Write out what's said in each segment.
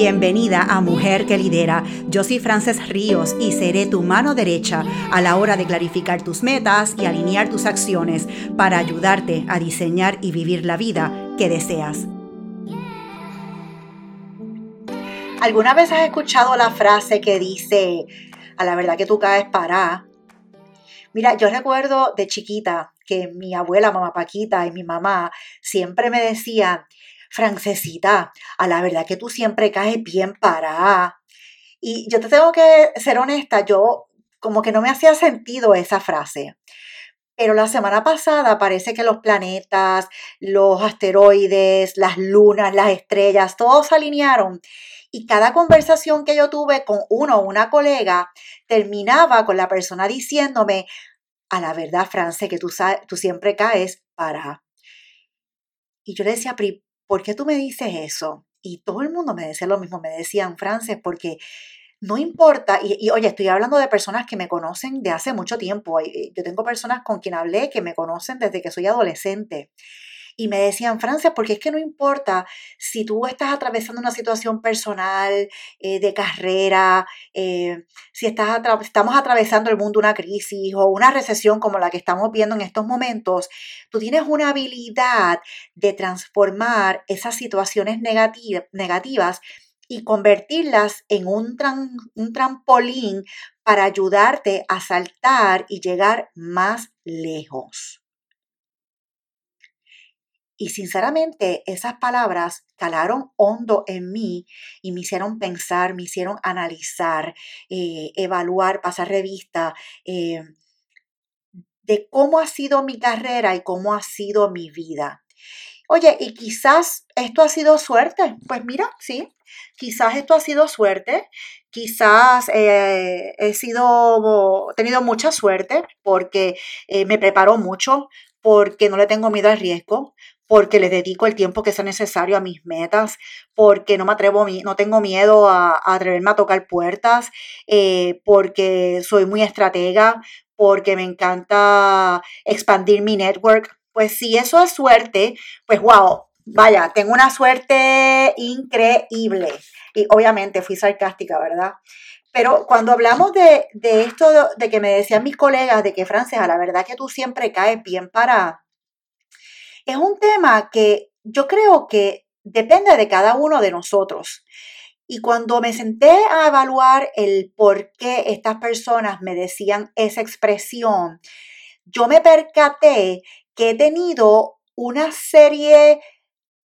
Bienvenida a Mujer que Lidera. Yo soy Frances Ríos y seré tu mano derecha a la hora de clarificar tus metas y alinear tus acciones para ayudarte a diseñar y vivir la vida que deseas. ¿Alguna vez has escuchado la frase que dice, a la verdad que tú caes para? Mira, yo recuerdo de chiquita que mi abuela, mamá Paquita y mi mamá siempre me decían, Francesita, a la verdad que tú siempre caes bien para. Y yo te tengo que ser honesta, yo como que no me hacía sentido esa frase. Pero la semana pasada parece que los planetas, los asteroides, las lunas, las estrellas, todos se alinearon. Y cada conversación que yo tuve con uno o una colega terminaba con la persona diciéndome, a la verdad, France, que tú, tú siempre caes para. Y yo le decía, ¿por qué tú me dices eso? Y todo el mundo me decía lo mismo, me decían, Frances, porque no importa, y, oye, estoy hablando de personas que me conocen de hace mucho tiempo. Yo tengo personas con quien hablé que me conocen desde que soy adolescente y me decían, Francia, porque es que no importa si tú estás atravesando una situación personal, eh, de carrera, eh, si estás estamos atravesando el mundo una crisis o una recesión como la que estamos viendo en estos momentos, tú tienes una habilidad de transformar esas situaciones negativas y convertirlas en un, un trampolín para ayudarte a saltar y llegar más lejos. Y sinceramente esas palabras calaron hondo en mí y me hicieron pensar, me hicieron analizar, eh, evaluar, pasar revista eh, de cómo ha sido mi carrera y cómo ha sido mi vida. Oye, y quizás esto ha sido suerte. Pues mira, sí, quizás esto ha sido suerte. Quizás eh, he sido, tenido mucha suerte porque me preparo mucho, porque no le tengo miedo al riesgo, porque le dedico el tiempo que sea necesario a mis metas, porque no me atrevo, no tengo miedo a, atreverme a tocar puertas, eh, porque soy muy estratega, porque me encanta expandir mi network. Pues si eso es suerte, pues wow, vaya, tengo una suerte increíble. Y obviamente fui sarcástica, ¿verdad? Pero cuando hablamos de, de esto, de que me decían mis colegas, de que Francia, la verdad que tú siempre caes bien para es un tema que yo creo que depende de cada uno de nosotros. Y cuando me senté a evaluar el por qué estas personas me decían esa expresión, yo me percaté que he tenido una serie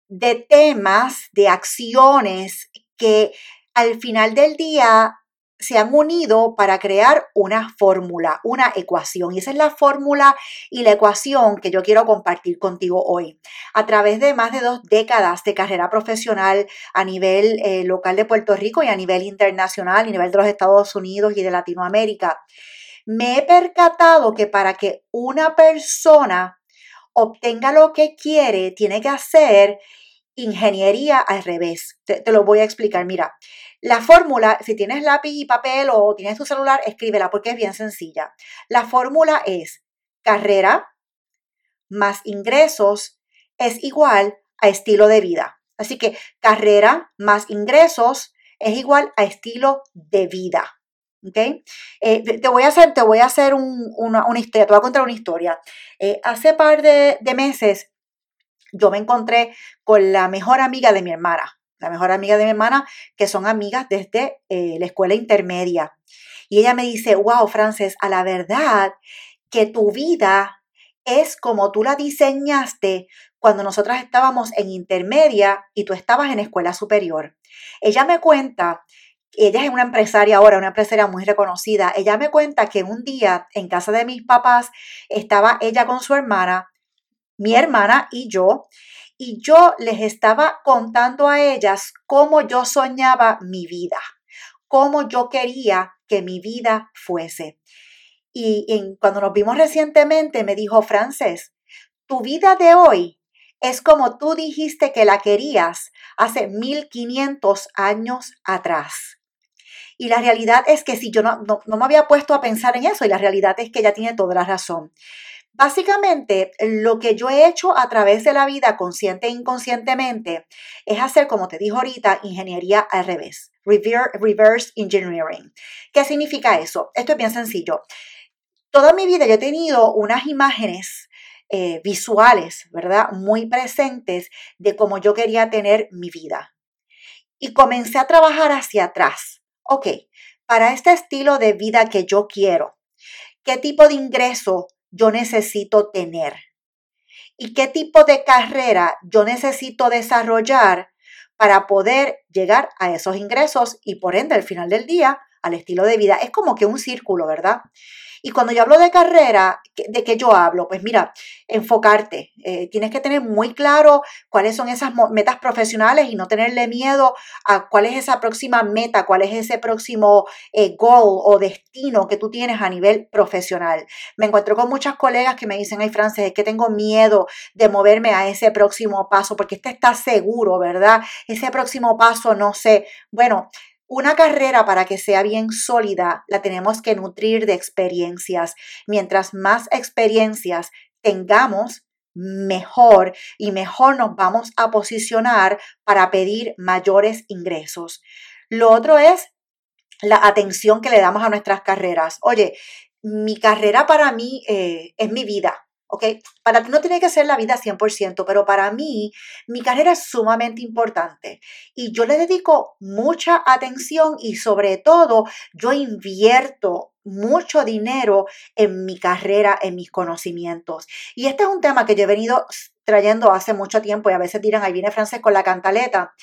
de temas, de acciones que al final del día se han unido para crear una fórmula, una ecuación. Y esa es la fórmula y la ecuación que yo quiero compartir contigo hoy. A través de más de dos décadas de carrera profesional a nivel eh, local de Puerto Rico y a nivel internacional, a nivel de los Estados Unidos y de Latinoamérica, me he percatado que para que una persona obtenga lo que quiere, tiene que hacer ingeniería al revés. Te, te lo voy a explicar. Mira, la fórmula, si tienes lápiz y papel o tienes tu celular, escríbela porque es bien sencilla. La fórmula es carrera más ingresos es igual a estilo de vida. Así que carrera más ingresos es igual a estilo de vida. ¿Okay? Eh, te voy a hacer, te voy a hacer una, historia, te voy a contar una historia. Eh, hace par de meses yo me encontré con la mejor amiga de mi hermana la mejor amiga de mi hermana, que son amigas desde eh, la escuela intermedia. Y ella me dice, wow, Frances, a la verdad que tu vida es como tú la diseñaste cuando nosotras estábamos en intermedia y tú estabas en escuela superior. Ella me cuenta, ella es una empresaria ahora, una empresaria muy reconocida, ella me cuenta que un día en casa de mis papás estaba ella con su hermana, mi hermana y yo, y yo les estaba contando a ellas cómo yo soñaba mi vida, cómo yo quería que mi vida fuese. Y cuando nos vimos recientemente me dijo, Frances, tu vida de hoy es como tú dijiste que la querías hace 1500 años atrás. Y la realidad es que si yo no, no, no, me había puesto a pensar en eso, y la realidad es que ella tiene toda la razón. Básicamente, lo que yo he hecho a través de la vida, consciente e inconscientemente, es hacer, como te dijo ahorita, ingeniería al revés, reverse engineering. ¿Qué significa eso? Esto es bien sencillo. Toda mi vida yo he tenido unas imágenes eh, visuales, ¿verdad? Muy presentes de cómo yo quería tener mi vida. Y comencé a trabajar hacia atrás. Ok, para este estilo de vida que yo quiero, ¿qué tipo de ingreso yo necesito tener? ¿Y qué tipo de carrera yo necesito desarrollar para poder llegar a esos ingresos y por ende al final del día al estilo de vida? Es como que un círculo, ¿verdad? Y cuando yo hablo de carrera, ¿de qué yo hablo? Pues mira, enfocarte. Eh, tienes que tener muy claro cuáles son esas metas profesionales y no tenerle miedo a cuál es esa próxima meta, cuál es ese próximo eh, goal o destino que tú tienes a nivel profesional. Me encuentro con muchas colegas que me dicen, ay, Frances, es que tengo miedo de moverme a ese próximo paso porque este está seguro, ¿verdad? Ese próximo paso, no sé. Bueno, una carrera para que sea bien sólida la tenemos que nutrir de experiencias. Mientras más experiencias tengamos, mejor y mejor nos vamos a posicionar para pedir mayores ingresos. Lo otro es la atención que le damos a nuestras carreras. Oye, mi carrera para mí eh, es mi vida. ¿Ok? Para no tiene que ser la vida 100%, pero para mí mi carrera es sumamente importante y yo le dedico mucha atención y sobre todo yo invierto mucho dinero en mi carrera, en mis conocimientos. Y este es un tema que yo he venido trayendo hace mucho tiempo y a veces dirán, ahí viene Frances con la cantaleta.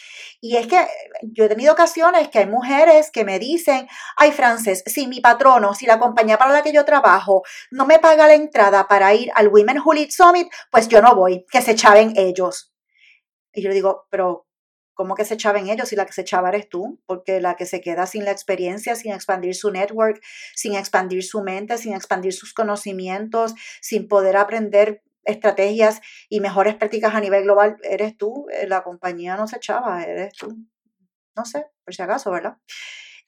Y es que yo he tenido ocasiones que hay mujeres que me dicen, ay Frances, si mi patrono, si la compañía para la que yo trabajo no me paga la entrada para ir al Women Who Lead Summit, pues yo no voy, que se chaven ellos. Y yo le digo, pero ¿cómo que se chaven ellos si la que se chava eres tú? Porque la que se queda sin la experiencia, sin expandir su network, sin expandir su mente, sin expandir sus conocimientos, sin poder aprender estrategias y mejores prácticas a nivel global, eres tú, eh, la compañía no se echaba, eres tú. No sé, por si acaso, ¿verdad?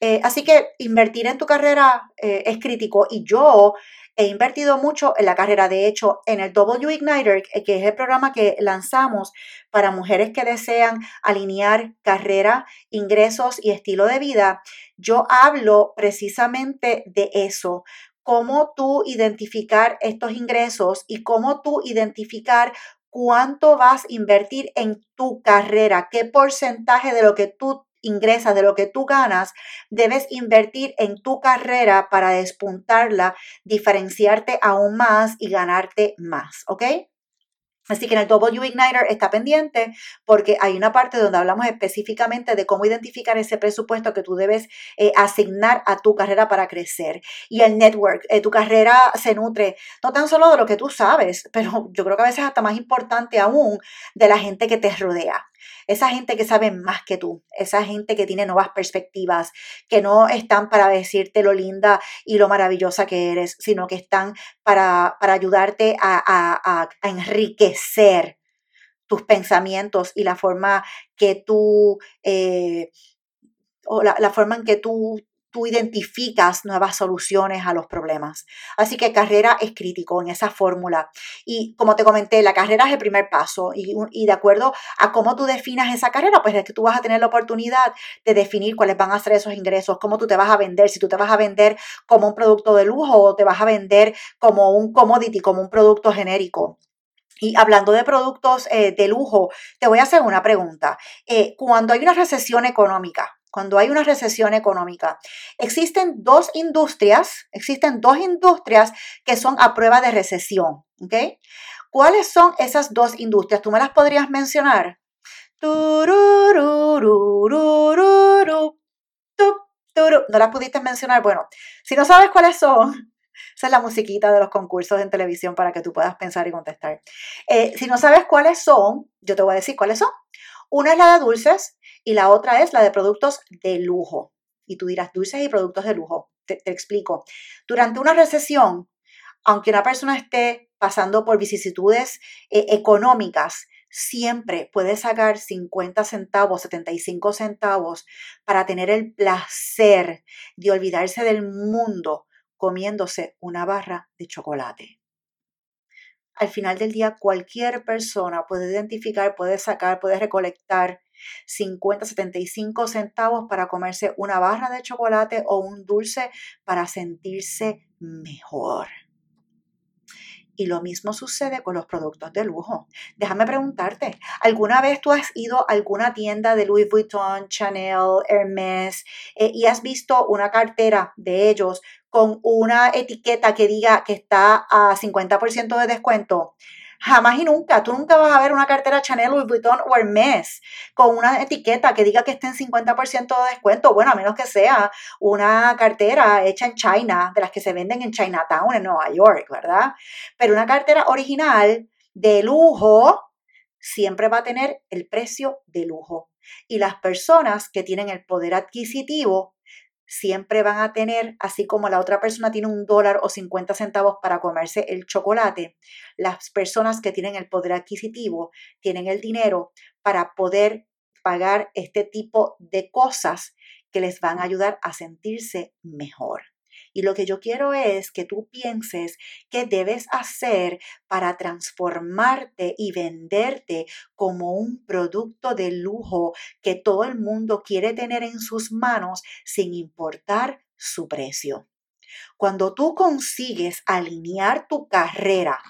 Eh, así que invertir en tu carrera eh, es crítico y yo he invertido mucho en la carrera. De hecho, en el W Igniter, que es el programa que lanzamos para mujeres que desean alinear carrera, ingresos y estilo de vida, yo hablo precisamente de eso, cómo tú identificar estos ingresos y cómo tú identificar cuánto vas a invertir en tu carrera, qué porcentaje de lo que tú ingresas, de lo que tú ganas, debes invertir en tu carrera para despuntarla, diferenciarte aún más y ganarte más, ¿ok? Así que en el W Igniter está pendiente porque hay una parte donde hablamos específicamente de cómo identificar ese presupuesto que tú debes eh, asignar a tu carrera para crecer. Y el network, eh, tu carrera se nutre no tan solo de lo que tú sabes, pero yo creo que a veces hasta más importante aún de la gente que te rodea esa gente que sabe más que tú, esa gente que tiene nuevas perspectivas, que no están para decirte lo linda y lo maravillosa que eres, sino que están para, ayudarte a, enriquecer tus pensamientos y la forma que tú, eh, o la, forma en que tú tú identificas nuevas soluciones a los problemas. Así que carrera es crítico en esa fórmula. Y como te comenté, la carrera es el primer paso y, de acuerdo a cómo tú definas esa carrera, pues es que tú vas a tener la oportunidad de definir cuáles van a ser esos ingresos, cómo tú te vas a vender, si tú te vas a vender como un producto de lujo o te vas a vender como un commodity, como un producto genérico. Y hablando de productos eh, de lujo, te voy a hacer una pregunta. Eh, cuando hay una recesión económica, cuando hay una recesión económica. Existen dos industrias, existen dos industrias que son a prueba de recesión, ¿ok? ¿Cuáles son esas dos industrias? ¿Tú me las podrías mencionar? ¿No las pudiste mencionar? Bueno, si no sabes cuáles son, esa es la musiquita de los concursos en televisión para que tú puedas pensar y contestar. Eh, si no sabes cuáles son, yo te voy a decir cuáles son. Una es la de dulces y la otra es la de productos de lujo. Y tú dirás, dulces y productos de lujo. Te, explico. Durante una recesión, aunque una persona esté pasando por vicisitudes eh, económicas, siempre puede sacar 50 centavos, 75 centavos para tener el placer de olvidarse del mundo comiéndose una barra de chocolate. al final del día cualquier persona puede identificar, puede sacar, puede recolectar 50, 75 centavos para comerse una barra de chocolate o un dulce para sentirse mejor. Y lo mismo sucede con los productos de lujo. Déjame preguntarte, ¿alguna vez tú has ido a alguna tienda de Louis Vuitton, Chanel, Hermes eh, y has visto una cartera de ellos con una etiqueta que diga que está a 50% de descuento? Jamás y nunca. Tú nunca vas a ver una cartera Chanel, Louis Vuitton o Hermes con una etiqueta que diga que esté en 50% de descuento. Bueno, a menos que sea una cartera hecha en China, de las que se venden en Chinatown, en Nueva York, ¿verdad? Pero una cartera original de lujo siempre va a tener el precio de lujo. Y las personas que tienen el poder adquisitivo siempre van a tener, así como la otra persona tiene un dólar o 50 centavos para comerse el chocolate, las personas que tienen el poder adquisitivo tienen el dinero para poder pagar este tipo de cosas que les van a ayudar a sentirse mejor. Y lo que yo quiero es que tú pienses qué debes hacer para transformarte y venderte como un producto de lujo que todo el mundo quiere tener en sus manos sin importar su precio. Cuando tú consigues alinear tu carrera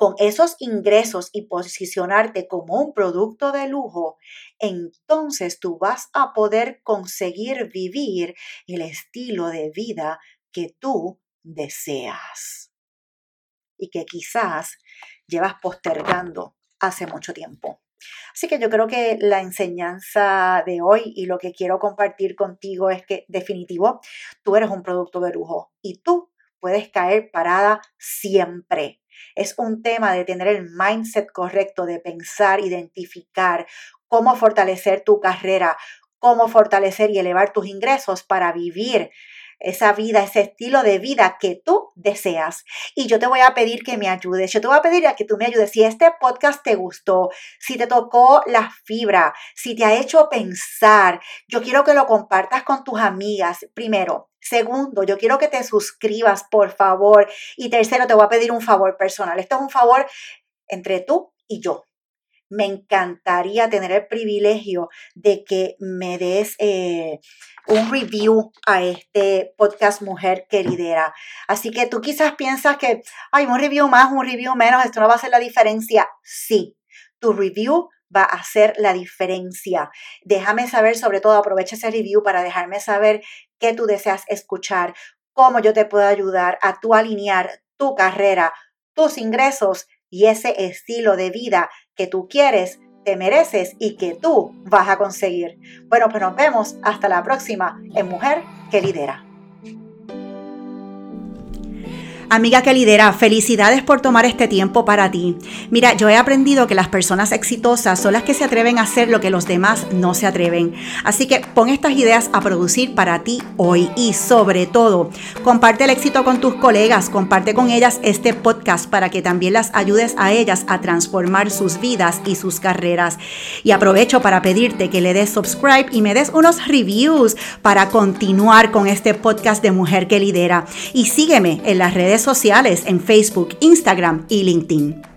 con esos ingresos y posicionarte como un producto de lujo, entonces tú vas a poder conseguir vivir el estilo de vida que tú deseas y que quizás llevas postergando hace mucho tiempo. Así que yo creo que la enseñanza de hoy y lo que quiero compartir contigo es que definitivo, tú eres un producto de lujo y tú puedes caer parada siempre es un tema de tener el mindset correcto, de pensar, identificar cómo fortalecer tu carrera, cómo fortalecer y elevar tus ingresos para vivir esa vida, ese estilo de vida que tú deseas. Y yo te voy a pedir que me ayudes. Yo te voy a pedir a que tú me ayudes. Si este podcast te gustó, si te tocó la fibra, si te ha hecho pensar, yo quiero que lo compartas con tus amigas. Primero, Segundo, yo quiero que te suscribas, por favor. Y tercero, te voy a pedir un favor personal. Esto es un favor entre tú y yo me encantaría tener el privilegio de que me des eh, un review a este podcast Mujer que Lidera. Así que tú quizás piensas que, hay un review más, un review menos, esto no va a hacer la diferencia. Sí, tu review va a hacer la diferencia. Déjame saber, sobre todo, aprovecha ese review para dejarme saber qué tú deseas escuchar, cómo yo te puedo ayudar a tu alinear tu carrera, tus ingresos y ese estilo de vida que tú quieres, te mereces y que tú vas a conseguir. Bueno, pues nos vemos hasta la próxima en Mujer que Lidera. Amiga que lidera, felicidades por tomar este tiempo para ti. Mira, yo he aprendido que las personas exitosas son las que se atreven a hacer lo que los demás no se atreven. Así que pon estas ideas a producir para ti hoy y sobre todo, comparte el éxito con tus colegas, comparte con ellas este podcast para que también las ayudes a ellas a transformar sus vidas y sus carreras. Y aprovecho para pedirte que le des subscribe y me des unos reviews para continuar con este podcast de Mujer que Lidera. Y sígueme en las sociales en Facebook, Instagram y LinkedIn.